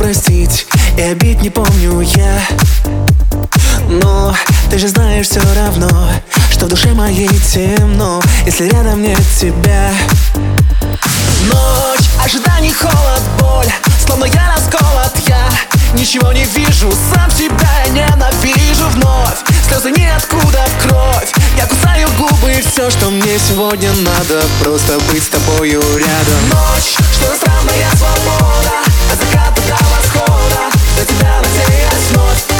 простить И обид не помню я. Но ты же знаешь все равно Что в душе моей темно Если рядом нет тебя. Ночь, ожиданий, холод, боль Словно я расколот, я Ничего не вижу, сам себя ненавижу. Вновь Слезы ниоткуда в кровь Губы, все, что мне сегодня надо. Просто быть с тобою рядом. Ночь, что странная свобода От заката до восхода. До тебя надеюсь вновь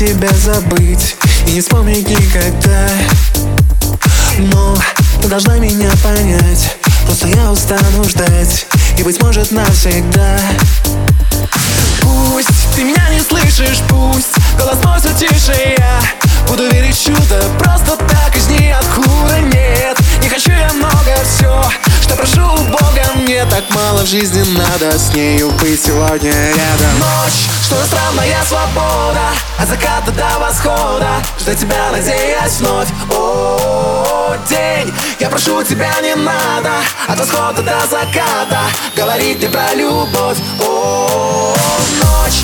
тебя забыть. И не вспомнить никогда. Но ты должна меня понять. Просто я устану ждать. И быть может навсегда. Пусть ты меня не слышишь, пусть Голос мой все тише я Буду верить в чудо просто так из ниоткуда. Нет, не хочу я много так мало в жизни надо С нею быть сегодня рядом. Ночь, что странная свобода От заката до восхода. Ждать тебя, надеясь вновь. О, день, я прошу тебя не надо От восхода до заката. Говорить мне про любовь. О, ночь,